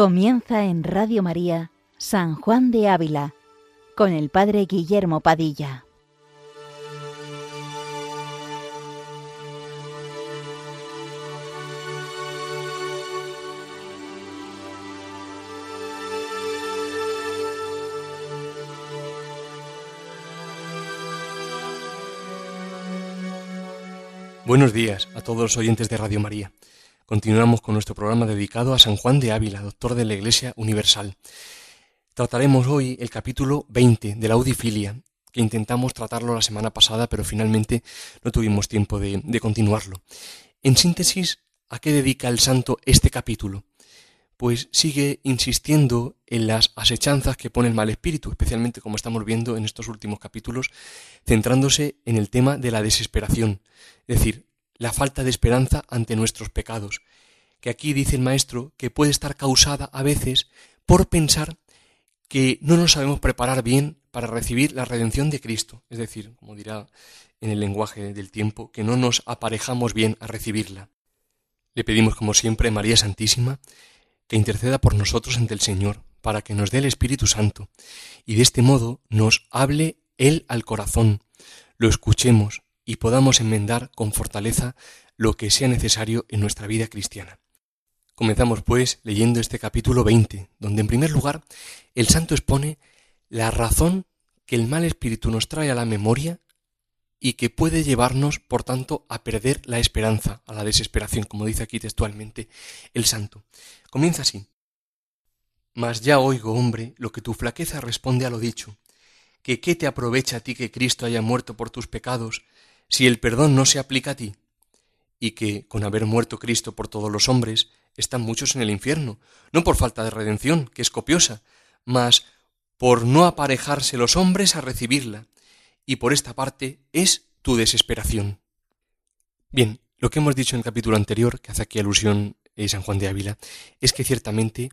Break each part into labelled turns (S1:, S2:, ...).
S1: Comienza en Radio María San Juan de Ávila con el Padre Guillermo Padilla.
S2: Buenos días a todos los oyentes de Radio María. Continuamos con nuestro programa dedicado a San Juan de Ávila, doctor de la Iglesia Universal. Trataremos hoy el capítulo 20 de la Audifilia, que intentamos tratarlo la semana pasada, pero finalmente no tuvimos tiempo de, de continuarlo. En síntesis, ¿a qué dedica el santo este capítulo? Pues sigue insistiendo en las asechanzas que pone el mal espíritu, especialmente como estamos viendo en estos últimos capítulos, centrándose en el tema de la desesperación, es decir, la falta de esperanza ante nuestros pecados, que aquí dice el maestro que puede estar causada a veces por pensar que no nos sabemos preparar bien para recibir la redención de Cristo, es decir, como dirá en el lenguaje del tiempo, que no nos aparejamos bien a recibirla. Le pedimos, como siempre, María Santísima, que interceda por nosotros ante el Señor, para que nos dé el Espíritu Santo, y de este modo nos hable Él al corazón, lo escuchemos y podamos enmendar con fortaleza lo que sea necesario en nuestra vida cristiana. Comenzamos, pues, leyendo este capítulo 20, donde en primer lugar el santo expone la razón que el mal espíritu nos trae a la memoria y que puede llevarnos, por tanto, a perder la esperanza, a la desesperación, como dice aquí textualmente el santo. Comienza así. Mas ya oigo, hombre, lo que tu flaqueza responde a lo dicho, que qué te aprovecha a ti que Cristo haya muerto por tus pecados, si el perdón no se aplica a ti, y que, con haber muerto Cristo por todos los hombres, están muchos en el infierno, no por falta de redención, que es copiosa, mas por no aparejarse los hombres a recibirla, y por esta parte es tu desesperación. Bien, lo que hemos dicho en el capítulo anterior, que hace aquí alusión a San Juan de Ávila, es que ciertamente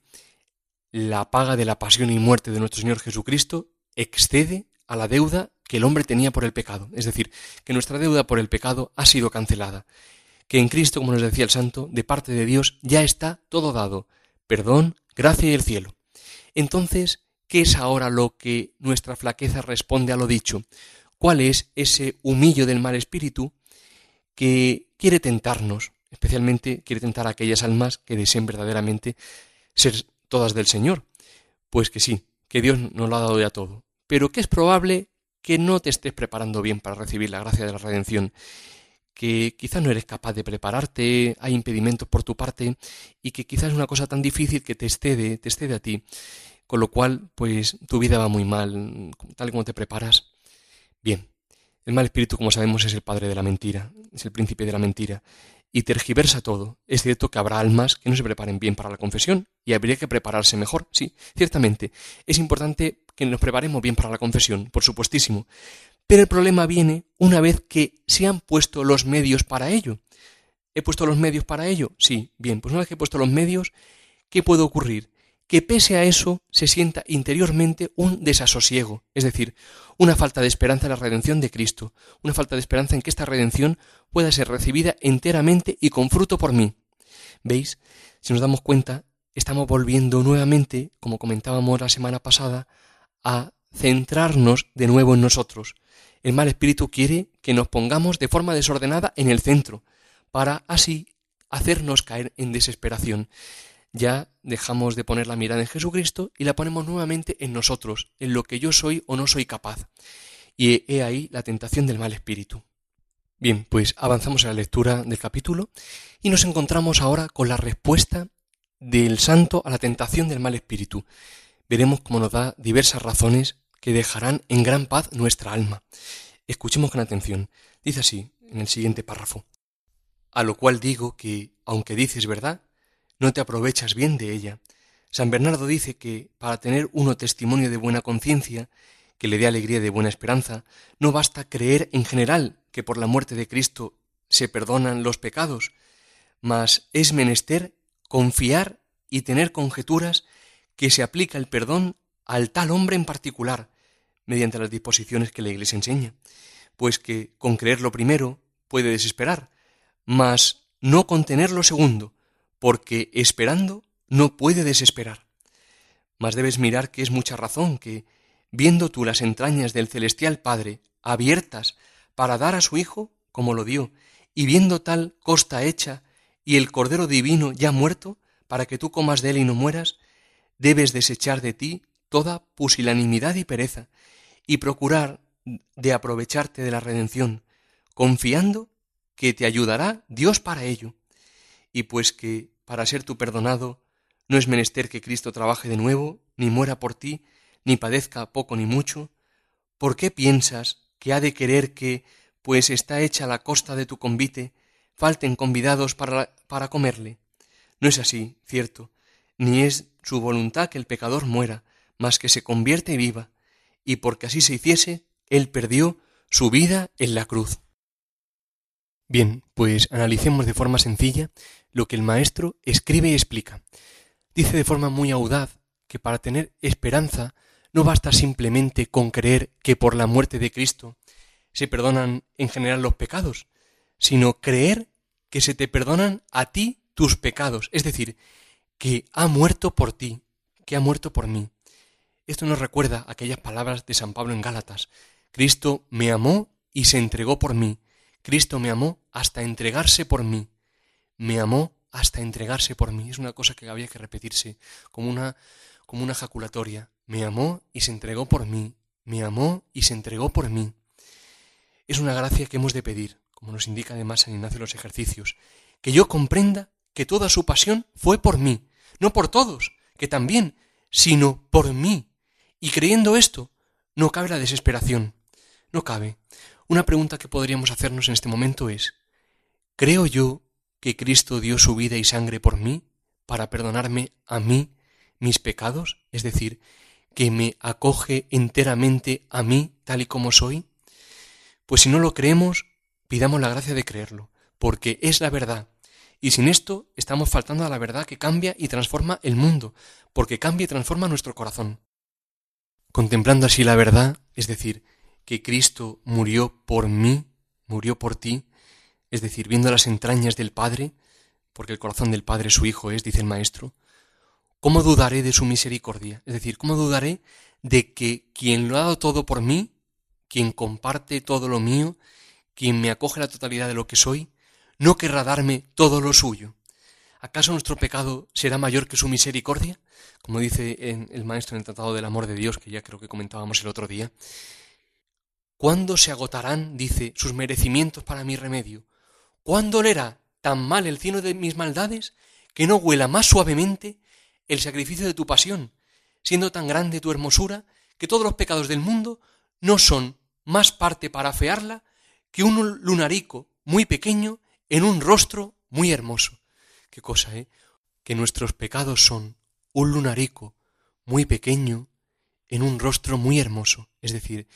S2: la paga de la pasión y muerte de nuestro Señor Jesucristo excede a la deuda que el hombre tenía por el pecado. Es decir, que nuestra deuda por el pecado ha sido cancelada. Que en Cristo, como nos decía el santo, de parte de Dios ya está todo dado. Perdón, gracia y el cielo. Entonces, ¿qué es ahora lo que nuestra flaqueza responde a lo dicho? cuál es ese humillo del mal espíritu que quiere tentarnos, especialmente quiere tentar a aquellas almas que deseen verdaderamente ser todas del Señor. Pues que sí, que Dios nos lo ha dado ya todo, pero que es probable que no te estés preparando bien para recibir la gracia de la redención, que quizás no eres capaz de prepararte, hay impedimentos por tu parte y que quizás es una cosa tan difícil que te excede, te excede a ti, con lo cual pues tu vida va muy mal, tal como te preparas, Bien, el mal espíritu, como sabemos, es el padre de la mentira, es el príncipe de la mentira, y tergiversa todo. Es cierto que habrá almas que no se preparen bien para la confesión, y habría que prepararse mejor, sí, ciertamente. Es importante que nos preparemos bien para la confesión, por supuestísimo. Pero el problema viene una vez que se han puesto los medios para ello. ¿He puesto los medios para ello? Sí, bien, pues una vez que he puesto los medios, ¿qué puede ocurrir? Que pese a eso se sienta interiormente un desasosiego, es decir, una falta de esperanza en la redención de Cristo, una falta de esperanza en que esta redención pueda ser recibida enteramente y con fruto por mí. ¿Veis? Si nos damos cuenta, estamos volviendo nuevamente, como comentábamos la semana pasada, a centrarnos de nuevo en nosotros. El mal espíritu quiere que nos pongamos de forma desordenada en el centro, para así hacernos caer en desesperación ya dejamos de poner la mirada en Jesucristo y la ponemos nuevamente en nosotros, en lo que yo soy o no soy capaz. Y he ahí la tentación del mal espíritu. Bien, pues avanzamos en la lectura del capítulo y nos encontramos ahora con la respuesta del santo a la tentación del mal espíritu. Veremos cómo nos da diversas razones que dejarán en gran paz nuestra alma. Escuchemos con atención. Dice así en el siguiente párrafo. A lo cual digo que, aunque dices verdad, no te aprovechas bien de ella. San Bernardo dice que para tener uno testimonio de buena conciencia, que le dé alegría de buena esperanza, no basta creer en general que por la muerte de Cristo se perdonan los pecados, mas es menester confiar y tener conjeturas que se aplica el perdón al tal hombre en particular, mediante las disposiciones que la Iglesia enseña, pues que con creer lo primero puede desesperar, mas no con tener lo segundo, porque esperando no puede desesperar. Mas debes mirar que es mucha razón que, viendo tú las entrañas del celestial Padre abiertas para dar a su Hijo, como lo dio, y viendo tal costa hecha y el Cordero Divino ya muerto, para que tú comas de él y no mueras, debes desechar de ti toda pusilanimidad y pereza, y procurar de aprovecharte de la redención, confiando que te ayudará Dios para ello, y pues que, para ser tú perdonado, no es menester que Cristo trabaje de nuevo, ni muera por ti, ni padezca poco ni mucho, ¿por qué piensas que ha de querer que, pues está hecha la costa de tu convite, falten convidados para, para comerle? No es así, cierto, ni es su voluntad que el pecador muera, mas que se convierte y viva, y porque así se hiciese, él perdió su vida en la cruz. Bien, pues analicemos de forma sencilla lo que el Maestro escribe y explica. Dice de forma muy audaz que para tener esperanza no basta simplemente con creer que por la muerte de Cristo se perdonan en general los pecados, sino creer que se te perdonan a ti tus pecados, es decir, que ha muerto por ti, que ha muerto por mí. Esto nos recuerda aquellas palabras de San Pablo en Gálatas. Cristo me amó y se entregó por mí. Cristo me amó hasta entregarse por mí. Me amó hasta entregarse por mí. Es una cosa que había que repetirse, como una, como una ejaculatoria. Me amó y se entregó por mí. Me amó y se entregó por mí. Es una gracia que hemos de pedir, como nos indica además San Ignacio los ejercicios, que yo comprenda que toda su pasión fue por mí, no por todos, que también, sino por mí. Y creyendo esto, no cabe la desesperación. No cabe. Una pregunta que podríamos hacernos en este momento es, ¿creo yo que Cristo dio su vida y sangre por mí para perdonarme a mí mis pecados? Es decir, que me acoge enteramente a mí tal y como soy? Pues si no lo creemos, pidamos la gracia de creerlo, porque es la verdad. Y sin esto estamos faltando a la verdad que cambia y transforma el mundo, porque cambia y transforma nuestro corazón. Contemplando así la verdad, es decir, que Cristo murió por mí, murió por ti, es decir, viendo las entrañas del Padre, porque el corazón del Padre su Hijo es, dice el Maestro, ¿cómo dudaré de su misericordia? Es decir, ¿cómo dudaré de que quien lo ha dado todo por mí, quien comparte todo lo mío, quien me acoge la totalidad de lo que soy, no querrá darme todo lo suyo? ¿Acaso nuestro pecado será mayor que su misericordia? Como dice el Maestro en el Tratado del Amor de Dios, que ya creo que comentábamos el otro día, ¿Cuándo se agotarán, dice, sus merecimientos para mi remedio? ¿Cuándo olerá tan mal el cielo de mis maldades que no huela más suavemente el sacrificio de tu pasión, siendo tan grande tu hermosura que todos los pecados del mundo no son más parte para afearla que un lunarico muy pequeño en un rostro muy hermoso? Qué cosa, ¿eh? Que nuestros pecados son un lunarico muy pequeño en un rostro muy hermoso, es decir,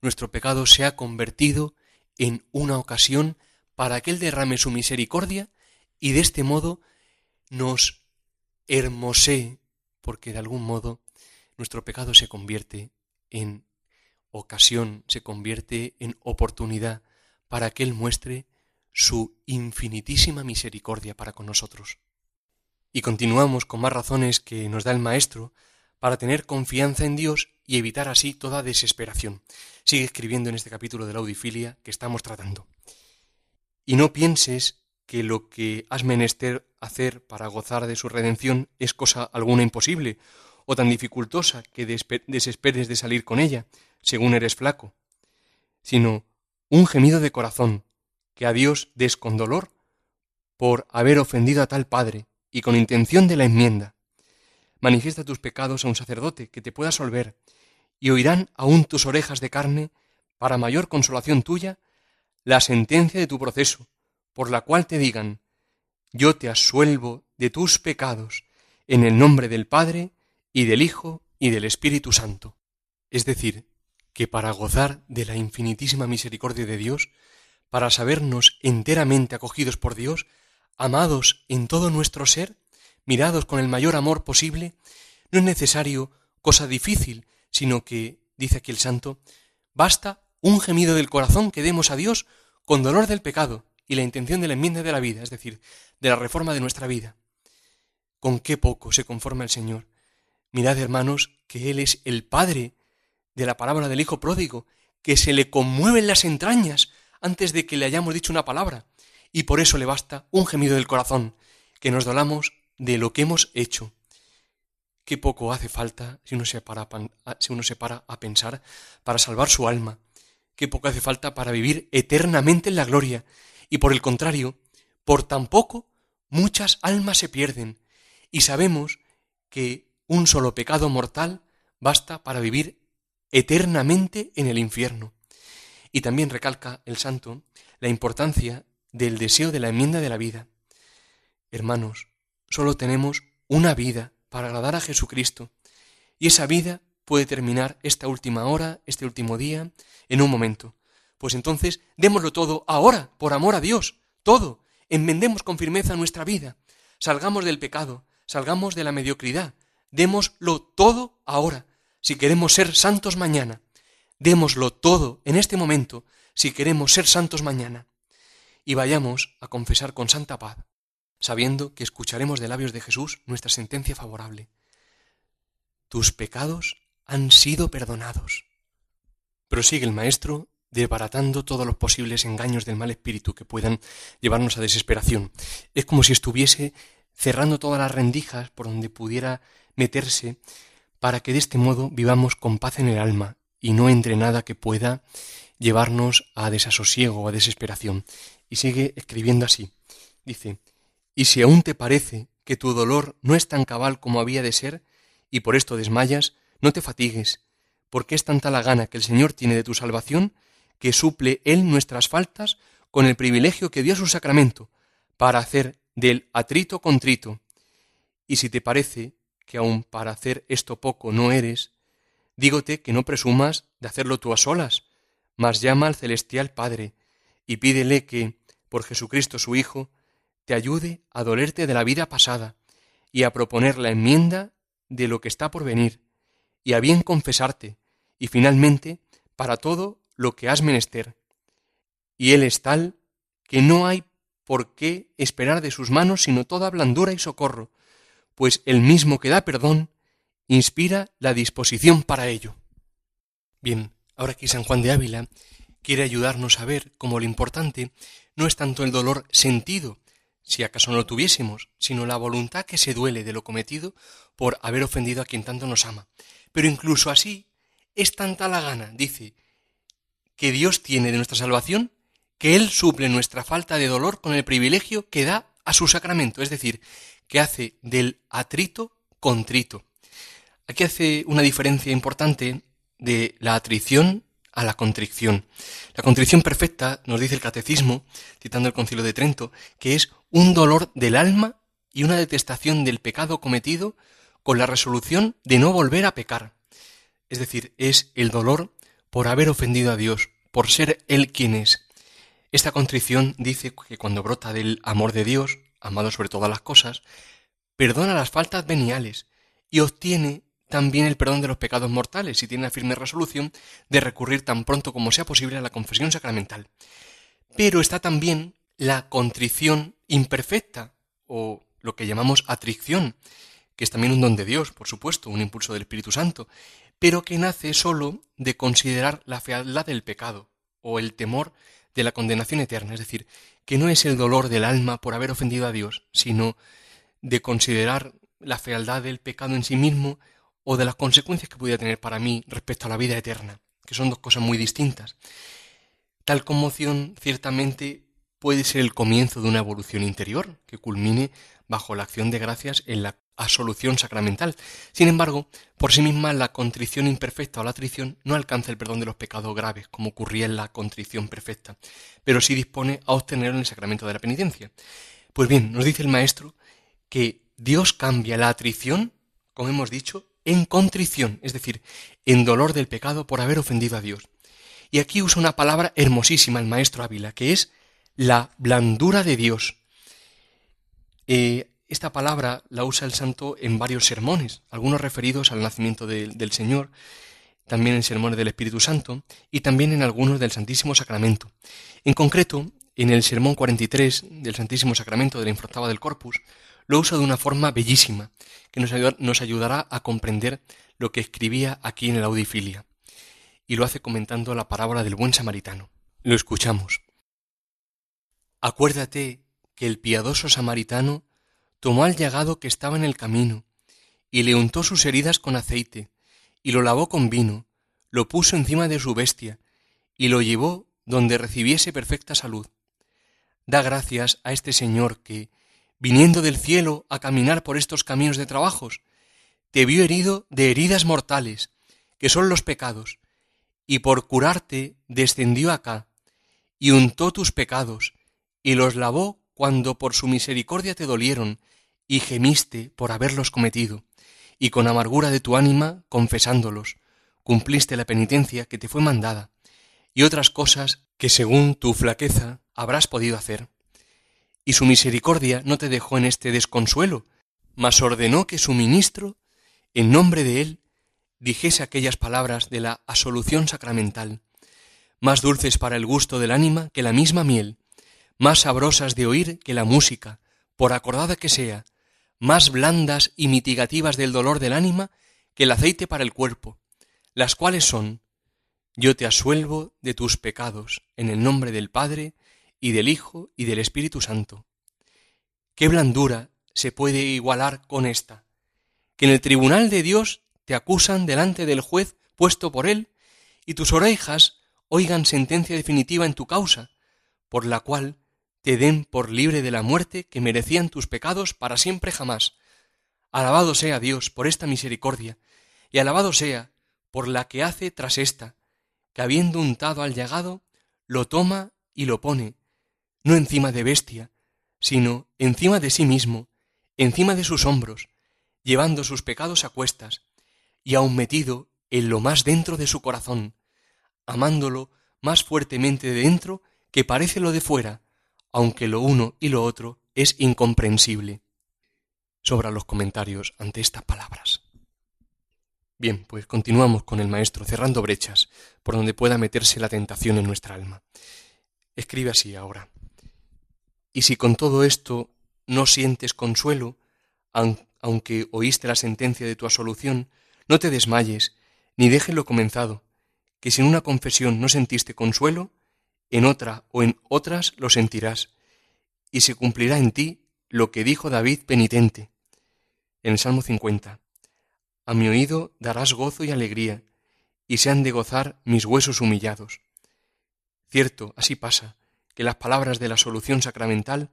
S2: nuestro pecado se ha convertido en una ocasión para que Él derrame su misericordia y de este modo nos hermosee, porque de algún modo nuestro pecado se convierte en ocasión, se convierte en oportunidad para que Él muestre su infinitísima misericordia para con nosotros. Y continuamos con más razones que nos da el Maestro para tener confianza en Dios y evitar así toda desesperación. Sigue escribiendo en este capítulo de la audifilia que estamos tratando. Y no pienses que lo que has menester hacer para gozar de su redención es cosa alguna imposible o tan dificultosa que desesperes de salir con ella, según eres flaco, sino un gemido de corazón que a Dios des con dolor por haber ofendido a tal Padre y con intención de la enmienda, manifiesta tus pecados a un sacerdote que te pueda solver, y oirán aún tus orejas de carne, para mayor consolación tuya, la sentencia de tu proceso, por la cual te digan, yo te asuelvo de tus pecados, en el nombre del Padre, y del Hijo, y del Espíritu Santo. Es decir, que para gozar de la infinitísima misericordia de Dios, para sabernos enteramente acogidos por Dios, amados en todo nuestro ser, mirados con el mayor amor posible, no es necesario cosa difícil, sino que, dice aquí el santo, basta un gemido del corazón que demos a Dios con dolor del pecado y la intención de la enmienda de la vida, es decir, de la reforma de nuestra vida. con qué poco se conforma el Señor. Mirad, hermanos, que Él es el Padre de la palabra del Hijo pródigo, que se le conmueven las entrañas antes de que le hayamos dicho una palabra, y por eso le basta un gemido del corazón, que nos dolamos de lo que hemos hecho. Qué poco hace falta si uno se para, si uno se para a pensar para salvar su alma, qué poco hace falta para vivir eternamente en la gloria, y por el contrario, por tan poco muchas almas se pierden, y sabemos que un solo pecado mortal basta para vivir eternamente en el infierno. Y también recalca el santo la importancia del deseo de la enmienda de la vida. Hermanos, solo tenemos una vida para agradar a Jesucristo, y esa vida puede terminar esta última hora, este último día, en un momento. Pues entonces démoslo todo ahora, por amor a Dios, todo, enmendemos con firmeza nuestra vida, salgamos del pecado, salgamos de la mediocridad, démoslo todo ahora, si queremos ser santos mañana. Démoslo todo en este momento si queremos ser santos mañana. Y vayamos a confesar con santa paz, sabiendo que escucharemos de labios de Jesús nuestra sentencia favorable. Tus pecados han sido perdonados. Prosigue el Maestro desbaratando todos los posibles engaños del mal espíritu que puedan llevarnos a desesperación. Es como si estuviese cerrando todas las rendijas por donde pudiera meterse para que de este modo vivamos con paz en el alma y no entre nada que pueda llevarnos a desasosiego o a desesperación. Y sigue escribiendo así. Dice, y si aún te parece que tu dolor no es tan cabal como había de ser, y por esto desmayas, no te fatigues, porque es tanta la gana que el Señor tiene de tu salvación, que suple Él nuestras faltas con el privilegio que dio a su sacramento, para hacer del atrito contrito. Y si te parece que aun para hacer esto poco no eres, dígote que no presumas de hacerlo tú a solas, mas llama al celestial Padre y pídele que, por Jesucristo su Hijo, te ayude a dolerte de la vida pasada y a proponer la enmienda de lo que está por venir, y a bien confesarte, y finalmente para todo lo que has menester. Y Él es tal que no hay por qué esperar de sus manos sino toda blandura y socorro, pues el mismo que da perdón inspira la disposición para ello. Bien, ahora aquí San Juan de Ávila quiere ayudarnos a ver cómo lo importante no es tanto el dolor sentido, si acaso no lo tuviésemos, sino la voluntad que se duele de lo cometido por haber ofendido a quien tanto nos ama. Pero incluso así es tanta la gana, dice, que Dios tiene de nuestra salvación, que Él suple nuestra falta de dolor con el privilegio que da a su sacramento, es decir, que hace del atrito contrito. Aquí hace una diferencia importante de la atrición a la contrición. La contrición perfecta, nos dice el catecismo, citando el concilio de Trento, que es un dolor del alma y una detestación del pecado cometido con la resolución de no volver a pecar. Es decir, es el dolor por haber ofendido a Dios, por ser Él quien es. Esta contrición dice que cuando brota del amor de Dios, amado sobre todas las cosas, perdona las faltas veniales y obtiene también el perdón de los pecados mortales y tiene la firme resolución de recurrir tan pronto como sea posible a la confesión sacramental. Pero está también la contrición imperfecta, o lo que llamamos atricción, que es también un don de Dios, por supuesto, un impulso del Espíritu Santo, pero que nace sólo de considerar la fealdad del pecado, o el temor de la condenación eterna, es decir, que no es el dolor del alma por haber ofendido a Dios, sino de considerar la fealdad del pecado en sí mismo o de las consecuencias que pudiera tener para mí respecto a la vida eterna, que son dos cosas muy distintas. Tal conmoción ciertamente puede ser el comienzo de una evolución interior que culmine bajo la acción de gracias en la absolución sacramental. Sin embargo, por sí misma la contrición imperfecta o la atrición no alcanza el perdón de los pecados graves, como ocurría en la contrición perfecta, pero sí dispone a obtenerlo en el sacramento de la penitencia. Pues bien, nos dice el maestro que Dios cambia la atrición, como hemos dicho, en contrición, es decir, en dolor del pecado por haber ofendido a Dios. Y aquí usa una palabra hermosísima el maestro Ávila, que es la blandura de Dios. Eh, esta palabra la usa el santo en varios sermones, algunos referidos al nacimiento del Señor, también en sermones del Espíritu Santo y también en algunos del Santísimo Sacramento. En concreto, en el sermón 43 del Santísimo Sacramento de la del Corpus, lo usa de una forma bellísima, que nos, ayudará a comprender lo que escribía aquí en el Audifilia. Y lo hace comentando la parábola del buen samaritano. Lo escuchamos. Acuérdate que el piadoso samaritano tomó al llagado que estaba en el camino, y le untó sus heridas con aceite, y lo lavó con vino, lo puso encima de su bestia, y lo llevó donde recibiese perfecta salud. Da gracias a este Señor que, viniendo del cielo a caminar por estos caminos de trabajos, te vio herido de heridas mortales, que son los pecados, y por curarte descendió acá, y untó tus pecados, y los lavó cuando por su misericordia te dolieron, y gemiste por haberlos cometido, y con amargura de tu ánima, confesándolos, cumpliste la penitencia que te fue mandada, y otras cosas que según tu flaqueza habrás podido hacer y su misericordia no te dejó en este desconsuelo, mas ordenó que su ministro, en nombre de él, dijese aquellas palabras de la asolución sacramental, más dulces para el gusto del ánima que la misma miel, más sabrosas de oír que la música, por acordada que sea, más blandas y mitigativas del dolor del ánima que el aceite para el cuerpo, las cuales son, yo te asuelvo de tus pecados, en el nombre del Padre, y del Hijo y del Espíritu Santo. ¿Qué blandura se puede igualar con esta? Que en el tribunal de Dios te acusan delante del juez puesto por él, y tus orejas oigan sentencia definitiva en tu causa, por la cual te den por libre de la muerte que merecían tus pecados para siempre jamás. Alabado sea Dios por esta misericordia, y alabado sea por la que hace tras esta, que habiendo untado al llagado, lo toma y lo pone, no encima de bestia, sino encima de sí mismo, encima de sus hombros, llevando sus pecados a cuestas, y aun metido en lo más dentro de su corazón, amándolo más fuertemente de dentro que parece lo de fuera, aunque lo uno y lo otro es incomprensible. Sobra los comentarios ante estas palabras. Bien, pues continuamos con el Maestro, cerrando brechas por donde pueda meterse la tentación en nuestra alma. Escribe así ahora. Y si con todo esto no sientes consuelo, aunque oíste la sentencia de tu absolución, no te desmayes, ni dejes lo comenzado, que si en una confesión no sentiste consuelo, en otra o en otras lo sentirás, y se cumplirá en ti lo que dijo David penitente. En el Salmo 50. A mi oído darás gozo y alegría, y se han de gozar mis huesos humillados. Cierto, así pasa, que las palabras de la solución sacramental,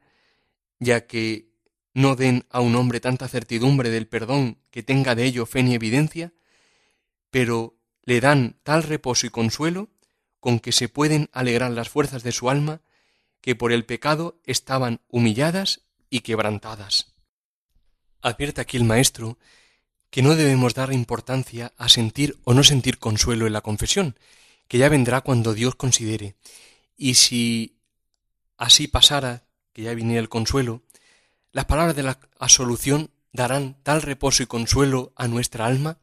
S2: ya que no den a un hombre tanta certidumbre del perdón que tenga de ello fe ni evidencia, pero le dan tal reposo y consuelo con que se pueden alegrar las fuerzas de su alma que por el pecado estaban humilladas y quebrantadas. Advierte aquí el maestro que no debemos dar importancia a sentir o no sentir consuelo en la confesión, que ya vendrá cuando Dios considere. Y si así pasara, que ya viniera el consuelo, las palabras de la absolución darán tal reposo y consuelo a nuestra alma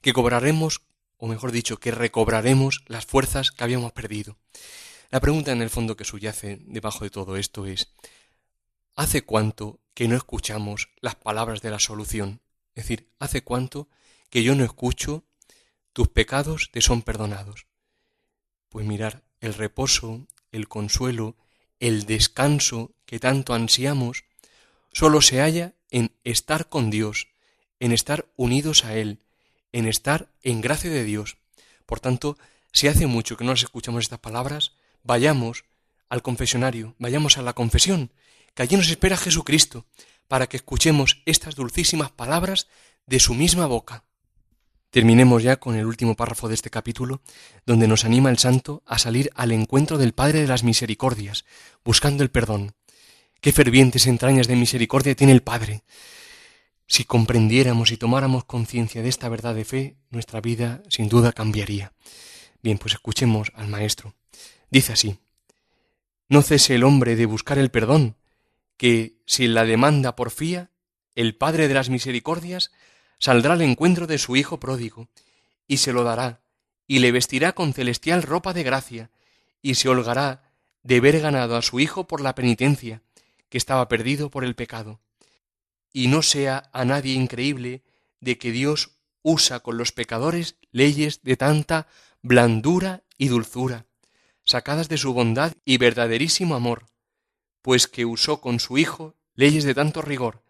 S2: que cobraremos, o mejor dicho, que recobraremos las fuerzas que habíamos perdido. La pregunta en el fondo que subyace debajo de todo esto es ¿hace cuánto que no escuchamos las palabras de la solución? Es decir, ¿hace cuánto que yo no escucho tus pecados te son perdonados? Pues mirar, el reposo, el consuelo, el descanso que tanto ansiamos solo se halla en estar con Dios, en estar unidos a Él, en estar en gracia de Dios. Por tanto, si hace mucho que no escuchamos estas palabras, vayamos al confesionario, vayamos a la confesión, que allí nos espera Jesucristo, para que escuchemos estas dulcísimas palabras de su misma boca. Terminemos ya con el último párrafo de este capítulo, donde nos anima el santo a salir al encuentro del Padre de las Misericordias, buscando el perdón. Qué fervientes entrañas de misericordia tiene el Padre. Si comprendiéramos y tomáramos conciencia de esta verdad de fe, nuestra vida sin duda cambiaría. Bien, pues escuchemos al Maestro. Dice así, No cese el hombre de buscar el perdón, que, si la demanda porfía, el Padre de las Misericordias saldrá al encuentro de su Hijo pródigo, y se lo dará, y le vestirá con celestial ropa de gracia, y se holgará de haber ganado a su Hijo por la penitencia, que estaba perdido por el pecado. y no sea a nadie increíble de que Dios usa con los pecadores leyes de tanta blandura y dulzura, sacadas de su bondad y verdaderísimo amor, pues que usó con su Hijo leyes de tanto rigor,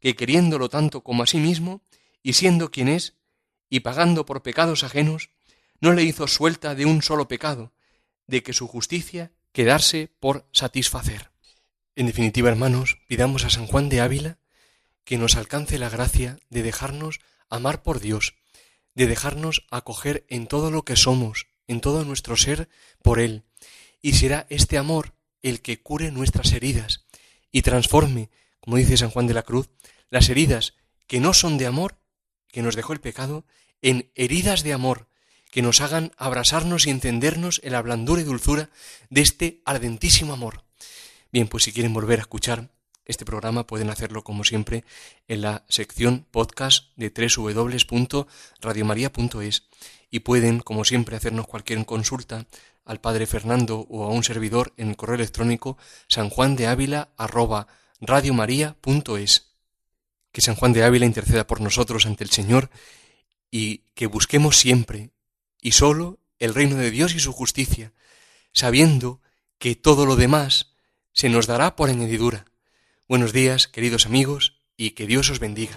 S2: que queriéndolo tanto como a sí mismo, y siendo quien es, y pagando por pecados ajenos, no le hizo suelta de un solo pecado, de que su justicia quedarse por satisfacer. En definitiva, hermanos, pidamos a San Juan de Ávila que nos alcance la gracia de dejarnos amar por Dios, de dejarnos acoger en todo lo que somos, en todo nuestro ser, por Él, y será este amor el que cure nuestras heridas y transforme, como dice San Juan de la Cruz, las heridas que no son de amor, que nos dejó el pecado, en heridas de amor, que nos hagan abrasarnos y encendernos en la blandura y dulzura de este ardentísimo amor. Bien, pues si quieren volver a escuchar este programa pueden hacerlo como siempre en la sección podcast de www.radiomaria.es y pueden, como siempre, hacernos cualquier consulta al Padre Fernando o a un servidor en el correo electrónico sanjuandeávila@radiomaria.es. Que San Juan de Ávila interceda por nosotros ante el Señor y que busquemos siempre y solo el reino de Dios y su justicia, sabiendo que todo lo demás se nos dará por añadidura. Buenos días, queridos amigos, y que Dios os bendiga.